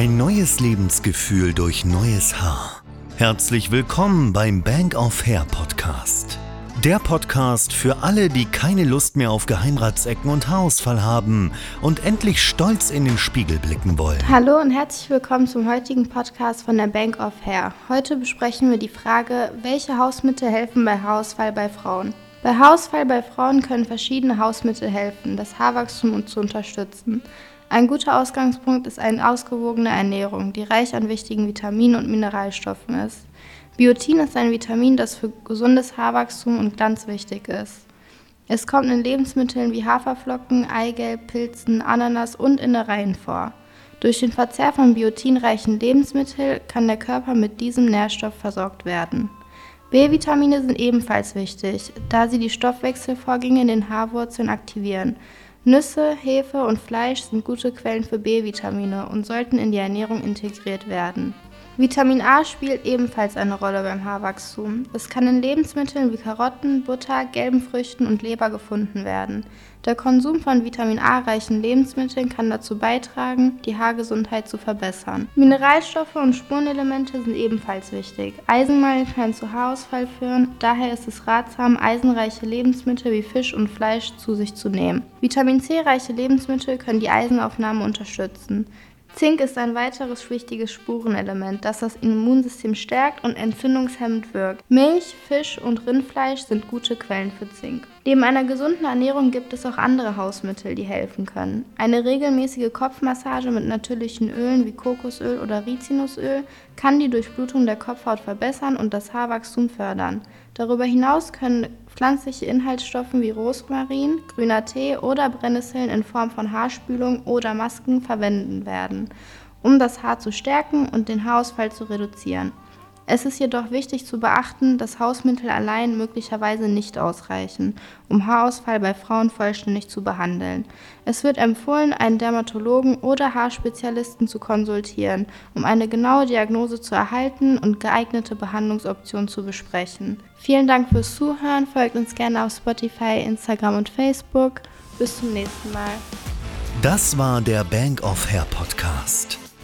Ein neues Lebensgefühl durch neues Haar. Herzlich willkommen beim Bank of Hair Podcast. Der Podcast für alle, die keine Lust mehr auf Geheimratsecken und Haarausfall haben und endlich stolz in den Spiegel blicken wollen. Hallo und herzlich willkommen zum heutigen Podcast von der Bank of Hair. Heute besprechen wir die Frage, welche Hausmittel helfen bei Haarausfall bei Frauen. Bei Haarausfall bei Frauen können verschiedene Hausmittel helfen, das Haarwachstum zu unterstützen. Ein guter Ausgangspunkt ist eine ausgewogene Ernährung, die reich an wichtigen Vitaminen und Mineralstoffen ist. Biotin ist ein Vitamin, das für gesundes Haarwachstum und Glanz wichtig ist. Es kommt in Lebensmitteln wie Haferflocken, Eigelb, Pilzen, Ananas und Innereien vor. Durch den Verzehr von biotinreichen Lebensmitteln kann der Körper mit diesem Nährstoff versorgt werden. B-Vitamine sind ebenfalls wichtig, da sie die Stoffwechselvorgänge in den Haarwurzeln aktivieren. Nüsse, Hefe und Fleisch sind gute Quellen für B-Vitamine und sollten in die Ernährung integriert werden. Vitamin A spielt ebenfalls eine Rolle beim Haarwachstum. Es kann in Lebensmitteln wie Karotten, Butter, gelben Früchten und Leber gefunden werden. Der Konsum von Vitamin A-reichen Lebensmitteln kann dazu beitragen, die Haargesundheit zu verbessern. Mineralstoffe und Spurenelemente sind ebenfalls wichtig. Eisenmangel kann zu Haarausfall führen, daher ist es ratsam, eisenreiche Lebensmittel wie Fisch und Fleisch zu sich zu nehmen. Vitamin C-reiche Lebensmittel können die Eisenaufnahme unterstützen. Zink ist ein weiteres wichtiges Spurenelement, das das Immunsystem stärkt und entzündungshemmend wirkt. Milch, Fisch und Rindfleisch sind gute Quellen für Zink. Neben einer gesunden Ernährung gibt es auch andere Hausmittel, die helfen können. Eine regelmäßige Kopfmassage mit natürlichen Ölen wie Kokosöl oder Rizinusöl kann die Durchblutung der Kopfhaut verbessern und das Haarwachstum fördern. Darüber hinaus können pflanzliche Inhaltsstoffe wie Rosmarin, grüner Tee oder Brennnesseln in Form von Haarspülung oder Masken verwendet werden, um das Haar zu stärken und den Haarausfall zu reduzieren. Es ist jedoch wichtig zu beachten, dass Hausmittel allein möglicherweise nicht ausreichen, um Haarausfall bei Frauen vollständig zu behandeln. Es wird empfohlen, einen Dermatologen oder Haarspezialisten zu konsultieren, um eine genaue Diagnose zu erhalten und geeignete Behandlungsoptionen zu besprechen. Vielen Dank fürs Zuhören, folgt uns gerne auf Spotify, Instagram und Facebook. Bis zum nächsten Mal. Das war der Bank of Hair Podcast.